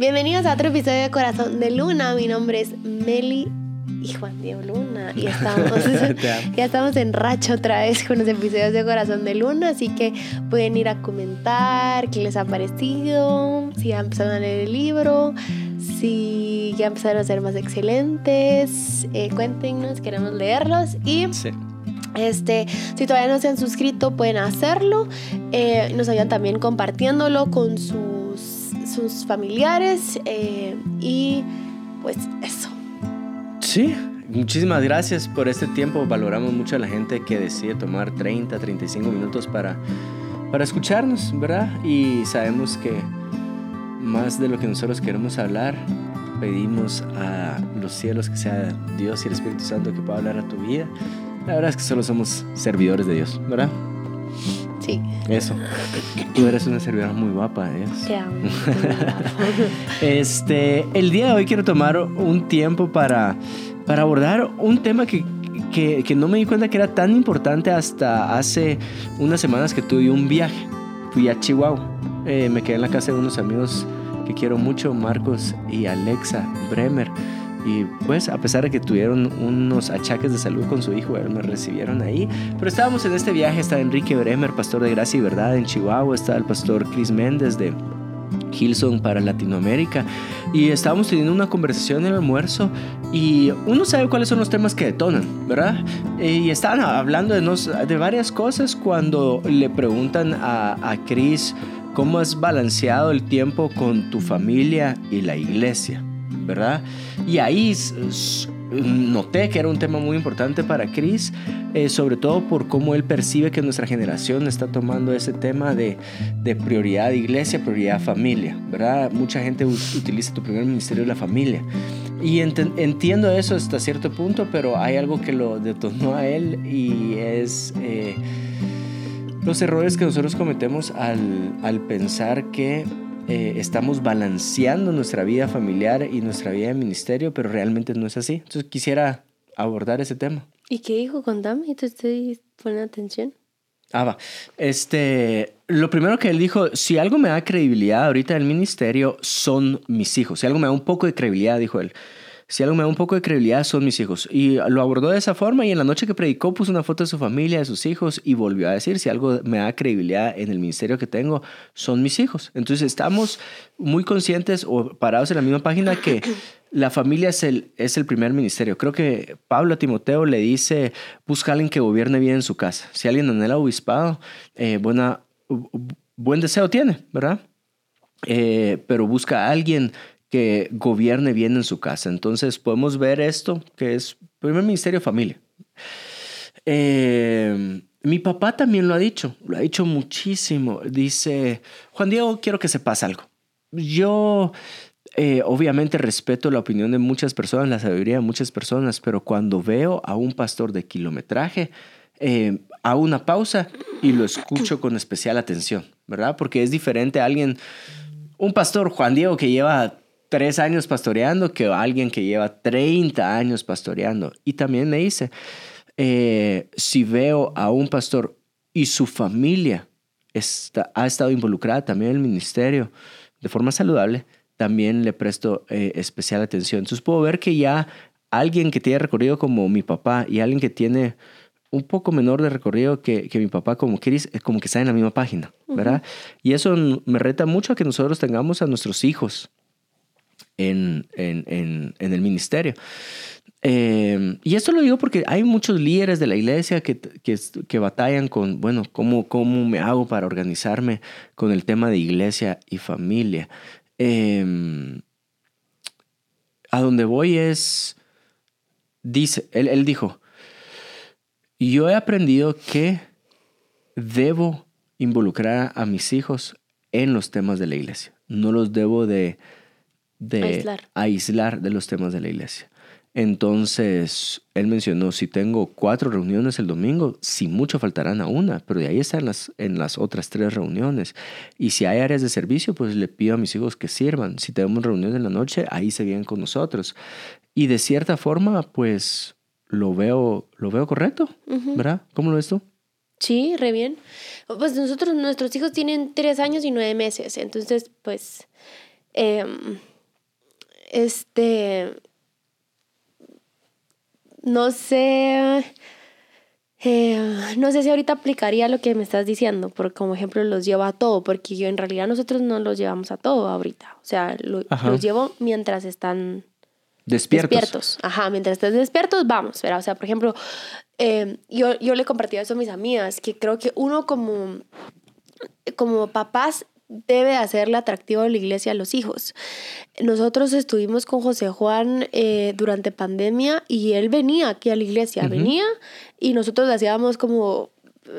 Bienvenidos a otro episodio de Corazón de Luna. Mi nombre es Meli y Juan Diego Luna. Y estamos, ya estamos en racha otra vez con los episodios de Corazón de Luna. Así que pueden ir a comentar qué les ha parecido, si ya empezaron a leer el libro, si ya empezaron a ser más excelentes. Eh, cuéntenos, queremos leerlos. Y. Este, si todavía no se han suscrito, pueden hacerlo. Eh, nos ayudan también compartiéndolo con sus sus familiares eh, y pues eso. Sí, muchísimas gracias por este tiempo. Valoramos mucho a la gente que decide tomar 30, 35 minutos para, para escucharnos, ¿verdad? Y sabemos que más de lo que nosotros queremos hablar, pedimos a los cielos que sea Dios y el Espíritu Santo que pueda hablar a tu vida. La verdad es que solo somos servidores de Dios, ¿verdad? Eso. Tú eres una servidora muy guapa, ¿eh? este, el día de hoy quiero tomar un tiempo para, para abordar un tema que, que, que no me di cuenta que era tan importante hasta hace unas semanas que tuve un viaje. Fui a Chihuahua. Eh, me quedé en la casa de unos amigos que quiero mucho, Marcos y Alexa Bremer. Y pues a pesar de que tuvieron unos achaques de salud con su hijo, me recibieron ahí. Pero estábamos en este viaje, está Enrique Bremer, pastor de Gracia y Verdad en Chihuahua, está el pastor Chris Méndez de Hilson para Latinoamérica y estábamos teniendo una conversación en el almuerzo y uno sabe cuáles son los temas que detonan, ¿verdad? Y estaban hablando de, nos, de varias cosas cuando le preguntan a, a Chris cómo has balanceado el tiempo con tu familia y la iglesia. ¿Verdad? Y ahí noté que era un tema muy importante para Chris, eh, sobre todo por cómo él percibe que nuestra generación está tomando ese tema de, de prioridad iglesia, prioridad familia, ¿verdad? Mucha gente utiliza tu primer ministerio de la familia. Y entiendo eso hasta cierto punto, pero hay algo que lo detonó a él y es... Eh, los errores que nosotros cometemos al, al pensar que eh, estamos balanceando nuestra vida familiar y nuestra vida de ministerio, pero realmente no es así. Entonces quisiera abordar ese tema. ¿Y qué dijo? Contame, te estoy poniendo atención. Ah, va. Este, lo primero que él dijo, si algo me da credibilidad ahorita del ministerio, son mis hijos. Si algo me da un poco de credibilidad, dijo él si algo me da un poco de credibilidad son mis hijos. Y lo abordó de esa forma y en la noche que predicó puso una foto de su familia, de sus hijos y volvió a decir, si algo me da credibilidad en el ministerio que tengo, son mis hijos. Entonces estamos muy conscientes o parados en la misma página que la familia es el, es el primer ministerio. Creo que Pablo a Timoteo le dice, busca a alguien que gobierne bien en su casa. Si alguien en el obispado, eh, buena, buen deseo tiene, ¿verdad? Eh, pero busca a alguien que gobierne bien en su casa. Entonces podemos ver esto, que es primer ministerio familia. Eh, mi papá también lo ha dicho, lo ha dicho muchísimo. Dice, Juan Diego, quiero que sepas algo. Yo eh, obviamente respeto la opinión de muchas personas, la sabiduría de muchas personas, pero cuando veo a un pastor de kilometraje, eh, hago una pausa y lo escucho con especial atención, ¿verdad? Porque es diferente a alguien, un pastor Juan Diego que lleva tres años pastoreando que alguien que lleva 30 años pastoreando. Y también me dice, eh, si veo a un pastor y su familia está, ha estado involucrada también en el ministerio de forma saludable, también le presto eh, especial atención. Entonces puedo ver que ya alguien que tiene recorrido como mi papá y alguien que tiene un poco menor de recorrido que, que mi papá como Chris, como que está en la misma página, ¿verdad? Y eso me reta mucho a que nosotros tengamos a nuestros hijos en, en, en, el ministerio. Eh, y esto lo digo porque hay muchos líderes de la iglesia que, que, que, batallan con, bueno, ¿cómo, ¿cómo me hago para organizarme con el tema de iglesia y familia? Eh, a donde voy es, dice, él, él dijo, yo he aprendido que debo involucrar a mis hijos en los temas de la iglesia. No los debo de de aislar. de los temas de la iglesia. Entonces, él mencionó, si tengo cuatro reuniones el domingo, si mucho faltarán a una, pero de ahí están las, en las otras tres reuniones. Y si hay áreas de servicio, pues le pido a mis hijos que sirvan. Si tenemos reuniones en la noche, ahí se vienen con nosotros. Y de cierta forma, pues lo veo, lo veo correcto, ¿verdad? ¿Cómo lo ves tú? Sí, re bien. Pues nosotros, nuestros hijos tienen tres años y nueve meses, entonces, pues em, este, no sé, eh, no sé si ahorita aplicaría lo que me estás diciendo, porque como ejemplo los llevo a todo, porque yo en realidad nosotros no los llevamos a todo ahorita, o sea, los llevo mientras están despiertos. despiertos. Ajá, mientras estén despiertos, vamos, ¿verdad? O sea, por ejemplo, eh, yo, yo le compartí eso a mis amigas, que creo que uno como, como papás debe hacerle atractivo a la iglesia a los hijos. Nosotros estuvimos con José Juan eh, durante pandemia y él venía aquí a la iglesia, venía y nosotros le hacíamos como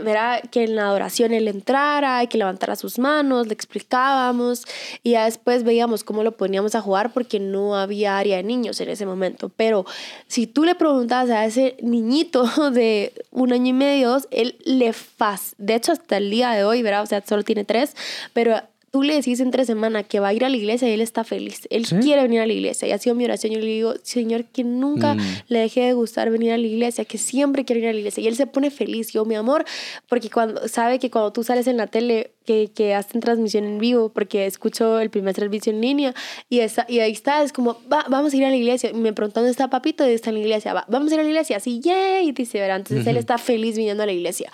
verá que en la adoración él entrara y que levantara sus manos, le explicábamos y ya después veíamos cómo lo poníamos a jugar porque no había área de niños en ese momento. Pero si tú le preguntabas a ese niñito de un año y medio, él le faz, de hecho hasta el día de hoy, verá, o sea, solo tiene tres, pero tú le decís entre semana que va a ir a la iglesia y él está feliz. Él quiere venir a la iglesia. Y ha sido mi oración. Yo le digo, Señor, que nunca mm. le deje de gustar venir a la iglesia, que siempre quiere ir a la iglesia. Y él se pone feliz. Yo, mi amor, porque cuando sabe que cuando tú sales en la tele, que, que hacen transmisión en vivo, porque escucho el primer servicio en línea, y, esa, y ahí está, es como, vamos a ir a la iglesia. Y me preguntan, ¿dónde está papito? ¿Dónde está en la iglesia? Va, vamos a ir a la iglesia. Así, yay. Y dice, verá, entonces él está feliz viniendo a la iglesia.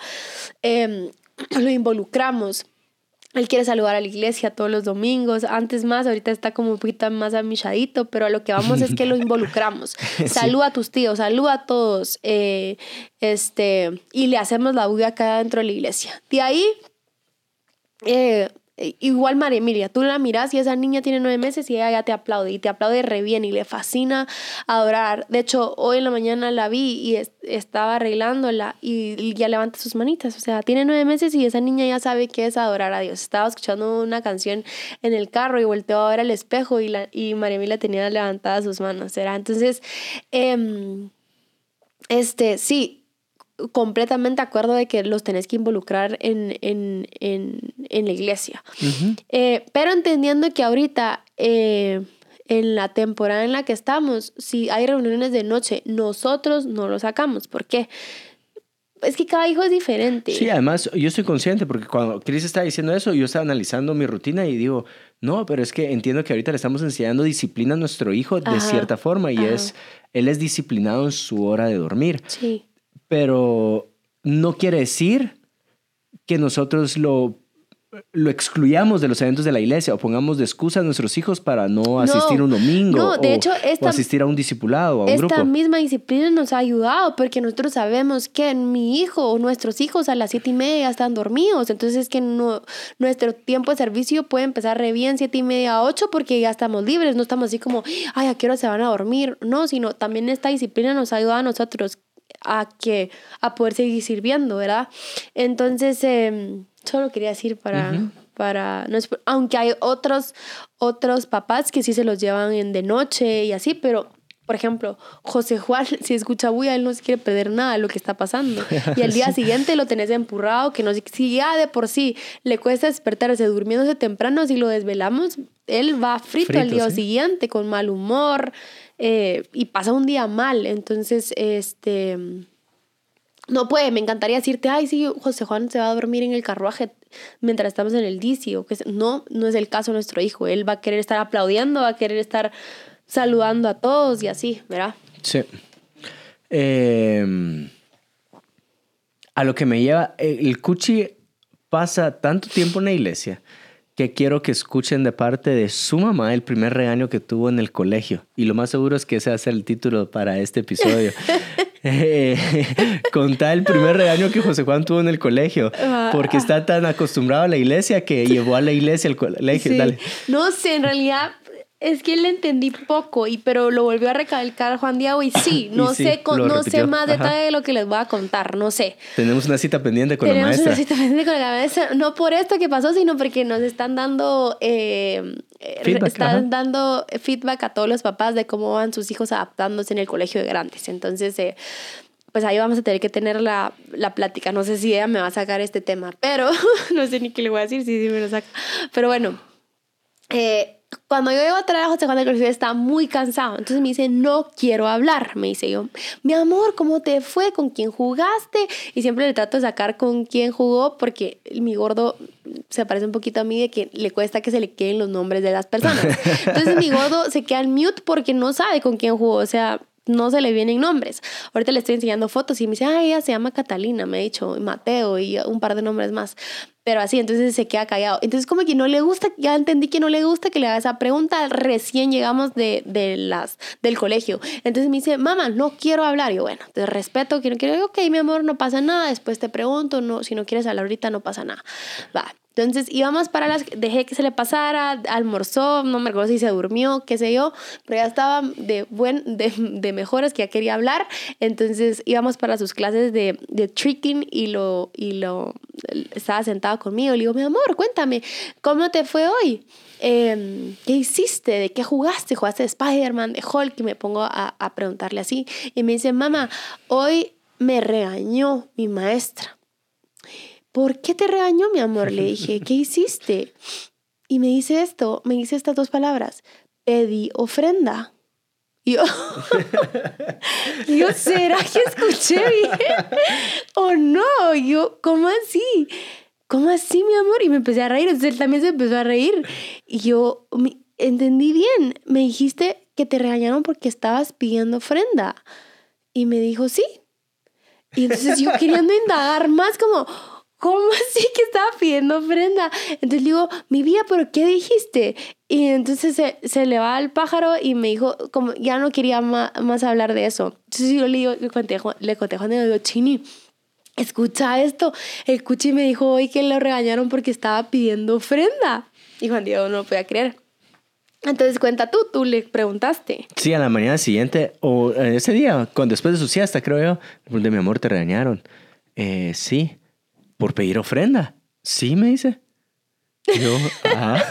Em, lo involucramos él quiere saludar a la iglesia todos los domingos, antes más, ahorita está como un poquito más amilladito, pero a lo que vamos es que lo involucramos. Saluda a tus tíos, saluda a todos, eh, este, y le hacemos la bulla acá dentro de la iglesia. De ahí, eh, igual María Emilia, tú la miras y esa niña tiene nueve meses y ella ya te aplaude y te aplaude re bien y le fascina adorar. De hecho, hoy en la mañana la vi y estaba arreglándola y, ya levanta sus manitas. O sea, tiene nueve meses y esa niña ya sabe qué es adorar a Dios. Estaba escuchando una canción en el carro y volteó a ver al espejo y, la, y María Emilia tenía levantadas sus manos. ¿era? Entonces, em, este, sí, completamente de acuerdo de que los tenés que involucrar en, en, en, en la iglesia. Eh, pero entendiendo que ahorita, eh, en la temporada en la que estamos, si hay reuniones de noche, nosotros no lo sacamos. ¿Por qué? Es que cada hijo es diferente. Sí, además yo estoy consciente porque cuando Cris está diciendo eso, yo estaba analizando mi rutina y digo, no, pero es que entiendo que ahorita le estamos enseñando disciplina a nuestro hijo de cierta forma y es, él es disciplinado en su hora de dormir. Sí pero no quiere decir que nosotros lo, lo excluyamos de los eventos de la iglesia o pongamos de excusa a nuestros hijos para no asistir un domingo no, de o, hecho, esta, asistir a un discipulado, a un esta misma disciplina nos ha ayudado porque nosotros sabemos que mi hijo o nuestros hijos a las siete y media están dormidos. Entonces es que no, nuestro tiempo de servicio puede empezar re bien siete y media a ocho porque ya estamos libres. No estamos así como, ay, ¿a qué hora se van a dormir? No, sino también esta disciplina nos ayuda a nosotros a que a poder seguir sirviendo, ¿verdad? Entonces, eh, solo quería decir para, para no aunque hay otros otros papás que sí se los llevan en de noche y así, pero por ejemplo, José Juan, si escucha bulla, él no se quiere perder nada de lo que está pasando. Y al día siguiente lo tenés empurrado, que no si ya de por sí le cuesta despertarse durmiéndose temprano, si lo desvelamos, él va frito, al día siguiente, con mal humor, eh, y pasa un día mal. Entonces, este, no puede, me encantaría decirte, ay, sí, José Juan se va a dormir en el carruaje mientras estamos en el DC. O que no, no es el caso de nuestro hijo. Él va a querer estar aplaudiendo, va a querer estar saludando a todos y así, ¿verdad? Sí. Em, a lo que me lleva, el Cuchi pasa tanto tiempo en la iglesia que quiero que escuchen de parte de su mamá el primer regaño que tuvo en el colegio. Y lo más seguro es que ese va a ser el título para este episodio. eh, contar el primer regaño que José Juan tuvo en el colegio, porque está tan acostumbrado a la iglesia que llevó a la iglesia al colegio. Dale. No sé, en realidad es que le entendí poco, y, pero lo volvió a recalcar Juan Diego y sí, no sé, no sé más detalle de lo que les voy a contar, no sé. Tenemos una cita pendiente con la maestra. Tenemos una cita pendiente con la maestra, no por esto que pasó, sino porque nos están dando, eh, feedback, están dando feedback a todos los papás de cómo van sus hijos adaptándose en el colegio de grandes. Entonces, eh, pues ahí vamos a tener que tener la, la, plática. No sé si ella me va a sacar este tema, pero no sé ni qué le voy a decir, si sí, sí me lo saca. Pero bueno, eh, cuando yo llego a traer a José Juan del Colegio está muy cansado. Entonces me dice, no quiero hablar. Me dice yo, mi amor, ¿cómo te fue? ¿Con quién jugaste? Y siempre le trato de sacar con quién jugó porque mi gordo se parece un poquito a mí de que le cuesta que se le queden los nombres de las personas. Entonces mi gordo se queda en mute porque no sabe con quién jugó. O sea, no se le vienen nombres. Ahorita le estoy enseñando fotos y me dice, ay, ella se llama Catalina, me ha dicho, Mateo y un par de nombres más. Pero así, entonces se queda callado. Entonces como que no le gusta, ya entendí que no le gusta que le haga esa pregunta. Recién llegamos de, de las, del colegio. Entonces me dice, mamá, no quiero hablar. yo, bueno, te respeto, quiero, quiero, ok, mi amor, no pasa nada. Después te pregunto, no, si no quieres hablar ahorita, no pasa nada. Va, entonces íbamos para las, dejé que se le pasara, almorzó, no me acuerdo si se durmió, qué sé yo, pero ya estaba de, buen, de, de mejores, que ya quería hablar. Entonces íbamos para sus clases de, de tricking y lo, y lo, estaba sentado conmigo. Le digo, mi amor, cuéntame, ¿cómo te fue hoy? Em, ¿qué hiciste? ¿De qué jugaste? ¿Jugaste de Spider-Man, de Hulk? Y me pongo a, a preguntarle así. Y me dice, mamá, hoy me regañó mi maestra. ¿Por qué te regañó, mi amor? Le dije, ¿qué hiciste? Y me dice esto, me dice estas dos palabras, pedí ofrenda. Y yo, yo, ¿será que escuché bien? ¿O no? yo, ¿cómo así? ¿Cómo así, mi amor? Y me empecé a reír, entonces él también se empezó a reír. Y yo, entendí bien, me dijiste que te regañaron porque estabas pidiendo ofrenda. Y me dijo, sí. Y entonces yo queriendo indagar más como, ¿cómo así que estaba pidiendo ofrenda? Entonces le digo, mi vida, ¿pero qué dijiste? Y entonces se, se le va al pájaro y me dijo, como ya no quería más, más hablar de eso. Entonces yo le, digo, le conté, le conté a Juan y le digo, Chini, escucha esto. El cuchi me dijo hoy que lo regañaron porque estaba pidiendo ofrenda. Y Juan Diego no lo podía creer. Entonces cuenta tú, tú le preguntaste. Sí, a la mañana siguiente, o ese día, cuando después de su siesta, creo yo, de mi amor te regañaron. Eh, sí por pedir ofrenda. Sí, me dice. Yo, ajá.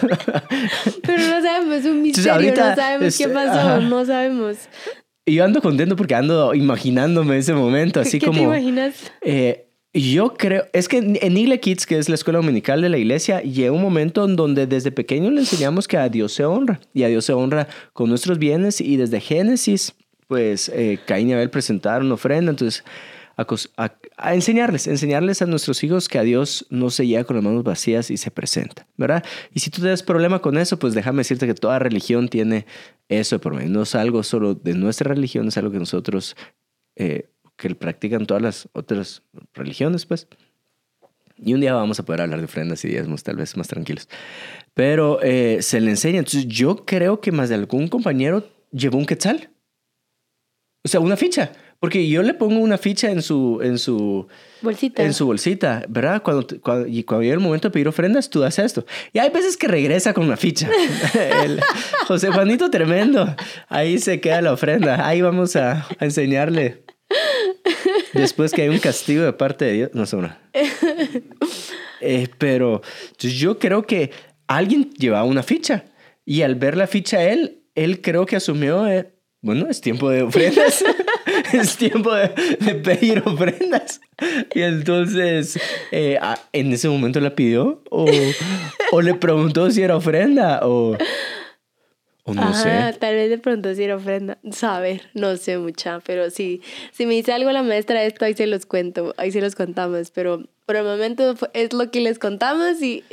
Pero no sabemos, es un misterio, no sabemos qué pasó, no sabemos. Y yo ando contento porque ando imaginándome ese momento, así como... ¿Qué te imaginas? Eh, yo creo, es que en Igle Kids, que es la escuela dominical de la iglesia, llega un momento en donde desde pequeño le enseñamos que a Dios se honra y a Dios se honra con nuestros bienes y desde Génesis, pues eh, Caín y Abel presentaron ofrenda, entonces a, enseñarles, enseñarles a nuestros hijos que a Dios no se llega con las manos vacías y se presenta, ¿verdad? Y si tú tienes problema con eso, pues déjame decirte que toda religión tiene eso por medio. No es algo solo de nuestra religión, es algo que nosotros, eh, que practican todas las otras religiones, pues. Y un día vamos a poder hablar de ofrendas y diezmos, tal vez más tranquilos. Pero eh, se le enseña. Entonces, yo creo que más de algún compañero llevó un quetzal. O sea, una ficha. Porque yo le pongo una ficha en su, en su bolsita. En su bolsita, ¿verdad? Cuando, cuando, y cuando llega el momento de pedir ofrendas, tú haces esto. Y hay veces que regresa con una ficha. el José Juanito tremendo. Ahí se queda la ofrenda. Ahí vamos a, a enseñarle. Después que hay un castigo de parte de Dios. No sé una. Eh, pero yo creo que alguien llevaba una ficha. Y al ver la ficha él, él creo que asumió, eh, bueno, es tiempo de ofrendas. es tiempo de, pedir ofrendas. Y entonces, eh, en ese momento la pidió o, o, le preguntó si era ofrenda o, o no sé. Tal vez le preguntó si era ofrenda. Saber, no sé mucha, pero sí. Si me dice algo la maestra esto, ahí se los cuento, ahí se los contamos. Pero por el momento es lo que les contamos y...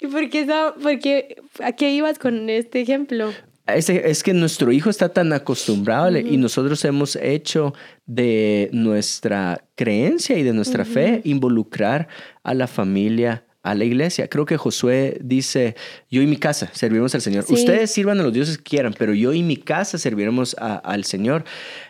¿Y por qué, por qué, a qué ibas con este ejemplo? Es, que nuestro hijo está tan acostumbrado y nosotros hemos hecho de nuestra creencia y de nuestra fe involucrar a la familia a la iglesia. Creo que Josué dice, yo y mi casa serviremos al Señor. Ustedes sirvan a los dioses que quieran, pero yo y mi casa serviremos al Señor.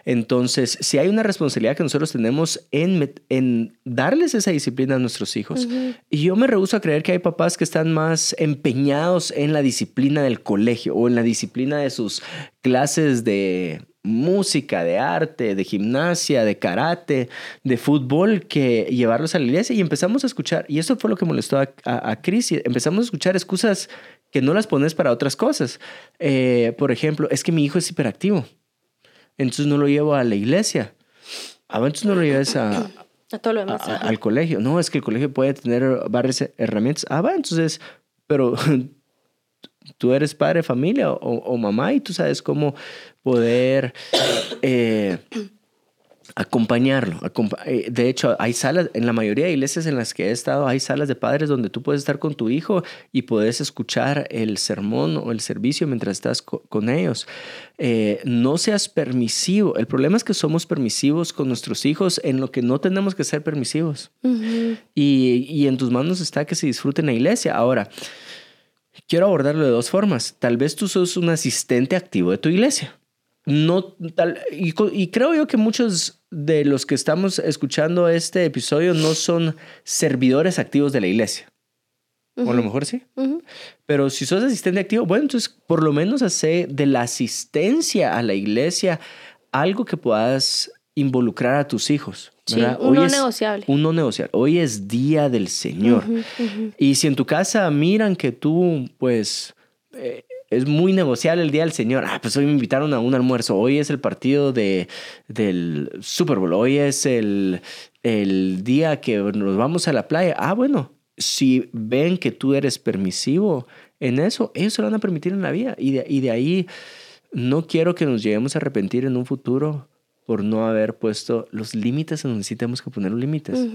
Entonces, si hay una responsabilidad que nosotros tenemos en, en darles esa disciplina a nuestros hijos. Y yo me rehuso a creer que hay papás que están más empeñados en la disciplina del colegio o en la disciplina de sus clases de música, de arte, de gimnasia, de karate, de fútbol, que llevarlos a la iglesia y empezamos a escuchar, y eso fue lo que molestó a, a, Chris, empezamos a escuchar excusas que no las pones para otras cosas. Eh, por ejemplo, es que mi hijo es hiperactivo, entonces no lo llevo a la iglesia. Ah, entonces no lo lleves a, al colegio. No, es que el colegio puede tener varias herramientas. Ah, va, entonces, pero tú eres padre de familia o, mamá y tú sabes cómo poder eh, acompañarlo. Eh, de hecho, hay salas, en la mayoría de iglesias en las que he estado, hay salas de padres donde tú puedes estar con tu hijo y puedes escuchar el sermón o el servicio mientras estás con ellos. Eh, no seas permisivo. El problema es que somos permisivos con nuestros hijos en lo que no tenemos que ser permisivos. y, y en tus manos está que se disfruten la iglesia. Ahora, quiero abordarlo de dos formas. Tal vez tú sos un asistente activo de tu iglesia. No, tal, y, y, creo yo que muchos de los que estamos escuchando este episodio no son servidores activos de la iglesia. O a lo mejor sí. Pero si sos asistente activo, bueno, entonces por lo menos hace de la asistencia a la iglesia algo que puedas involucrar a tus hijos. Sí, un no negociable. Un no negociable. Hoy es día del Señor. Y si en tu casa miran que tú, pues, eh, es muy negociable el día del Señor. Ah, pues hoy me invitaron a un almuerzo. Hoy es el partido de, del Super Bowl. Hoy es el, el día que nos vamos a la playa. Ah, bueno, si ven que tú eres permisivo en eso, ellos se lo van a permitir en la vida. Y de, y de ahí no quiero que nos lleguemos a arrepentir en un futuro por no haber puesto los límites donde sí tenemos que poner los límites.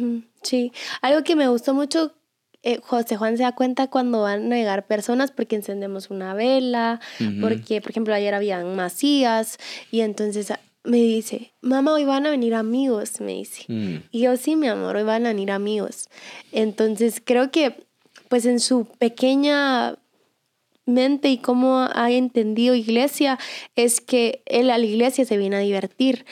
Sí, algo que me gustó mucho, eh, José Juan se da cuenta cuando van a llegar personas porque encendemos una vela, porque, por ejemplo, ayer habían masías y entonces me dice, mamá, hoy van a venir amigos, me dice. Mm. Y yo, sí, mi amor, hoy van a venir amigos. Entonces, creo que, pues en su pequeña mente y cómo ha entendido iglesia es que él a la iglesia se viene a divertir,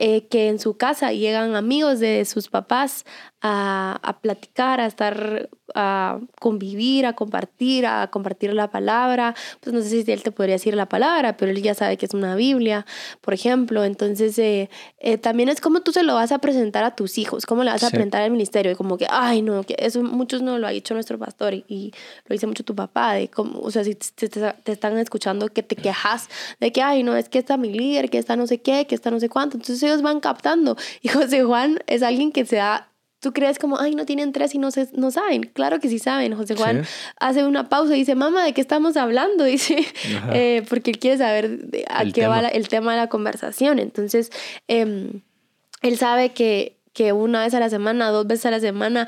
eh, que en su casa llegan amigos de sus papás a, a, platicar, a estar, a convivir, a compartir, a compartir la palabra. Pues no sé si él te podría decir la palabra, pero él ya sabe que es una Biblia, por ejemplo. Entonces, eh, eh, también es como tú se lo vas a presentar a tus hijos, cómo le vas a presentar al ministerio. Y como que, ay, no, que eso muchos no lo ha dicho nuestro pastor y, lo dice mucho tu papá, de cómo, o sea, si te, te, están escuchando que te quejas de que, ay, no, es que está mi líder, que está no sé qué, que está no sé cuánto. Entonces ellos van captando. Y José Juan es alguien que se da Tú crees como, ay, no tienen tres y no, se, no saben. Claro que sí saben. José Juan hace una pausa y dice, mamá, ¿de qué estamos hablando? Dice, eh, porque él quiere saber a qué va el tema de la conversación. Entonces, em, él sabe que, que una vez a la semana, dos veces a la semana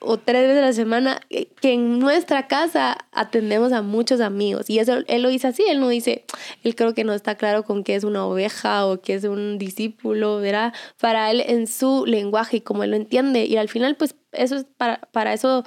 o tres veces a la semana, que en nuestra casa atendemos a muchos amigos. Y eso él lo dice así, él no dice, él creo que no está claro con qué es una oveja o qué es un discípulo, ¿verdad? Para él en su lenguaje y como él lo entiende. Y al final, pues eso es para, para eso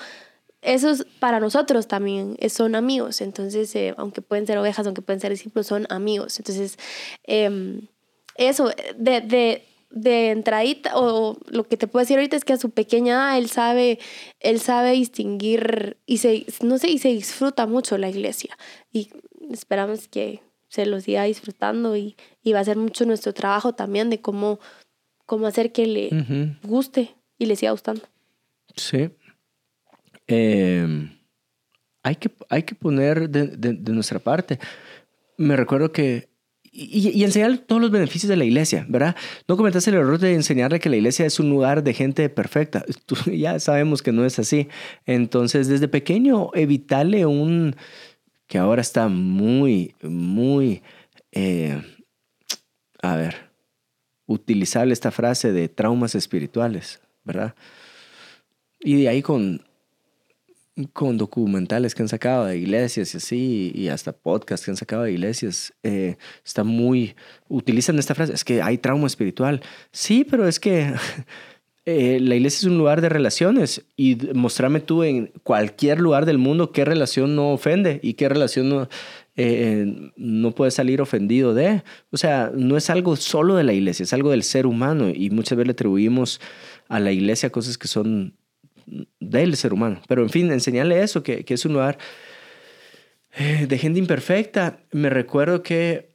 eso es para nosotros también, son amigos. Entonces, eh, aunque pueden ser ovejas, aunque pueden ser discípulos, son amigos. Entonces, em, eso, de, de, de entradita, o lo que te puedo decir ahorita es que a su pequeña él sabe, él sabe distinguir y se, no sé, y se disfruta mucho la iglesia. Y esperamos que se lo siga disfrutando y, y va a ser mucho nuestro trabajo también de cómo, cómo hacer que le guste y le siga gustando. Sí. Em, hay, que, hay que poner de, de nuestra parte. Me recuerdo que y, enseñar todos los beneficios de la iglesia, ¿verdad? No cometas el error de enseñarle que la iglesia es un lugar de gente perfecta. ya sabemos que no es así. Entonces, desde pequeño, evitarle un que ahora está muy, muy, eh, a ver, utilizable esta frase de traumas espirituales, ¿verdad? Y de ahí con con documentales que han sacado de iglesias y así, y hasta podcasts que han sacado de iglesias, eh, está muy, utilizan esta frase, es que hay trauma espiritual. Sí, pero es que eh, la iglesia es un lugar de relaciones y mostrame tú en cualquier lugar del mundo qué relación no ofende y qué relación no, eh, no puede salir ofendido de. O sea, no es algo solo de la iglesia, es algo del ser humano y muchas veces le atribuimos a la iglesia cosas que son del ser humano. Pero en fin, enseñarle eso, que, es un lugar eh, de gente imperfecta. Me recuerdo que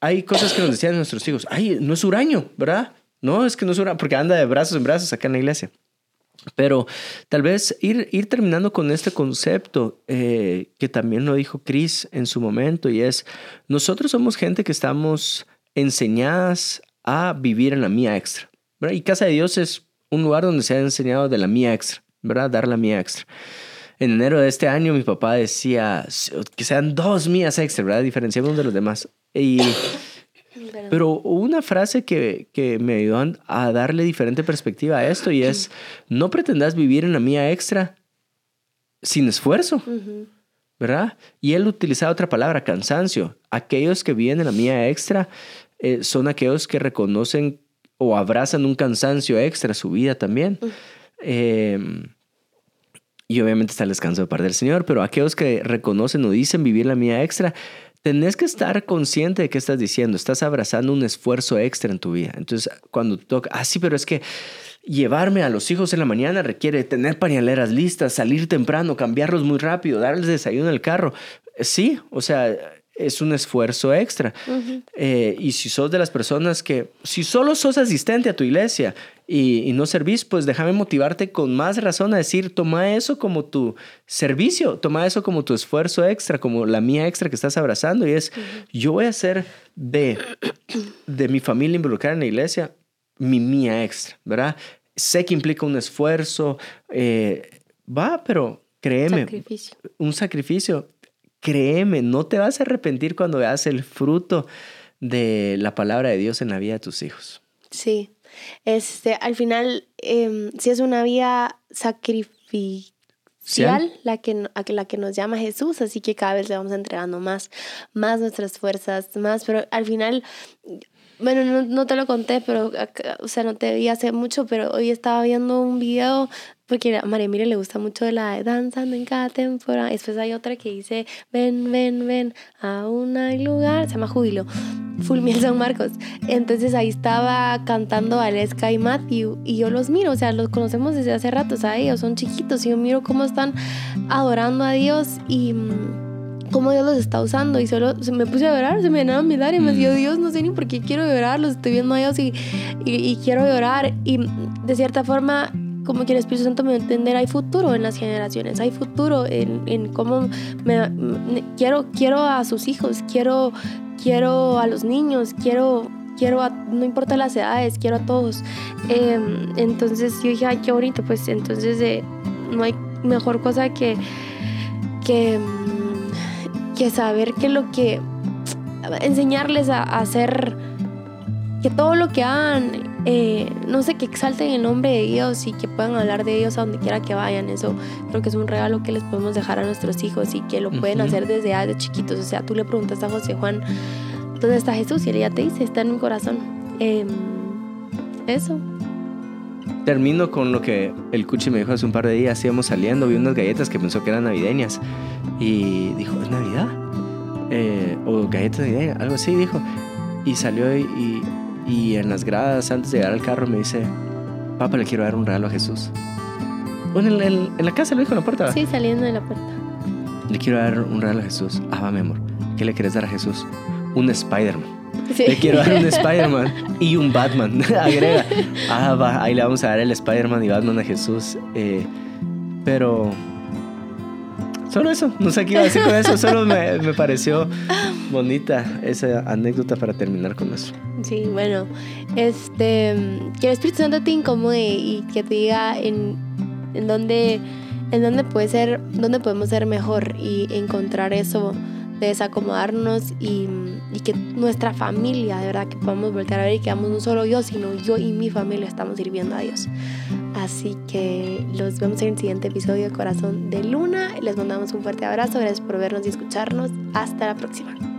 hay cosas que nos decían nuestros hijos. Ay, no es huraño, ¿verdad? No, es que no es huraño, porque anda de brazos en brazos acá en la iglesia. Pero tal vez ir, terminando con este concepto eh, que también lo dijo Chris en su momento y es, nosotros somos gente que estamos enseñadas a vivir en la mía extra. Y Casa de Dios es un lugar donde se ha enseñado de la mía extra, ¿verdad? Dar la mía extra. En enero de este año mi papá decía que sean dos mías extra, ¿verdad? Diferenciamos de los demás. Y, pero una frase que, que me ayudó a darle diferente perspectiva a esto y es, no pretendas vivir en la mía extra sin esfuerzo. ¿verdad? Y él utilizaba otra palabra, cansancio. Aquellos que viven en la mía extra eh, son aquellos que reconocen o abrazan un cansancio extra a su vida también. Em, y obviamente está el descanso de parte del Señor, pero aquellos que reconocen o dicen vivir la mía extra, tenés que estar consciente de qué estás diciendo. Estás abrazando un esfuerzo extra en tu vida. Entonces, cuando toca, ah, sí, pero es que Llevarme a los hijos en la mañana requiere tener pañaleras listas, salir temprano, cambiarlos muy rápido, darles desayuno en el carro. Sí, o sea, es un esfuerzo extra. Eh, y si sos de las personas que, si solo sos asistente a tu iglesia y, no servís, pues déjame motivarte con más razón a decir, toma eso como tu servicio, toma eso como tu esfuerzo extra, como la mía extra que estás abrazando. Y es, yo voy a hacer de, de mi familia involucrada en la iglesia mi mía extra, ¿verdad? Sé que implica un esfuerzo, eh, va, pero créeme, un sacrificio, créeme, no te vas a arrepentir cuando veas el fruto de la palabra de Dios en la vida de tus hijos. Sí, este, al final, eh, si es una vida sacrificial la que, a la que nos llama Jesús, así que cada vez le vamos entregando más, más nuestras fuerzas, más, pero al final bueno, no, no, te lo conté, pero, o sea, no te vi hace mucho, pero hoy estaba viendo un video, porque a María Mire le gusta mucho de la de danzando en cada temporada. Después hay otra que dice, ven, ven, ven, aún hay lugar, se llama Júbilo, Full Miel San Marcos. Entonces ahí estaba cantando Aleska y Matthew, y yo los miro, o sea, los conocemos desde hace rato, o sea, ellos son chiquitos, y yo miro cómo están adorando a Dios y cómo Dios los está usando. Y solo se me puse a llorar, se me llenaron mis lágrimas. Y yo, Dios, no sé ni por qué quiero llorar, los estoy viendo a Dios y, y, quiero llorar y de cierta forma como que el Espíritu Santo me va a entender, hay futuro en las generaciones, hay futuro en, en cómo me, quiero, quiero a sus hijos, quiero, quiero a los niños, quiero, quiero a, no importa las edades, quiero a todos. Em, entonces yo dije, ay, qué bonito, pues entonces eh, no hay mejor cosa que, que que saber que lo que enseñarles a, hacer que todo lo que hagan eh, no sé que exalten el nombre de Dios y que puedan hablar de Dios a donde quiera que vayan eso creo que es un regalo que les podemos dejar a nuestros hijos y que lo pueden hacer desde de chiquitos o sea tú le preguntas a José Juan dónde está Jesús y él ya te dice está en mi corazón em, eso termino con lo que el Cuchi me dijo hace un par de días. Íbamos saliendo, vi unas galletas que pensó que eran navideñas. Y dijo, ¿es Navidad? Eh, o galletas navideñas, algo así, dijo. Y salió y, y, en las gradas, antes de llegar al carro, me dice, papá, le quiero dar un regalo a Jesús. Bueno, en, en, la casa lo dijo en la puerta. Sí, saliendo de la puerta. Le quiero dar un regalo a Jesús. Ah, va, mi amor. ¿Qué le quieres dar a Jesús? Un Spider-Man. Le quiero dar un Spider-Man y un Batman. Agrega. Ah, va, ahí le vamos a dar el Spider-Man y Batman a Jesús. Eh, pero. Solo eso. No sé qué iba a decir con eso. Solo me, me pareció bonita esa anécdota para terminar con eso. Sí, bueno. Este. Que el Espíritu Santo te incomode y que te diga en, en dónde. En dónde puede ser, dónde podemos ser mejor y encontrar eso desacomodarnos y, y, que nuestra familia, de verdad, que podamos voltear a ver y que no solo yo, sino yo y mi familia estamos sirviendo a Dios. Así que los vemos en el siguiente episodio de Corazón de Luna. Les mandamos un fuerte abrazo. Gracias por vernos y escucharnos. Hasta la próxima.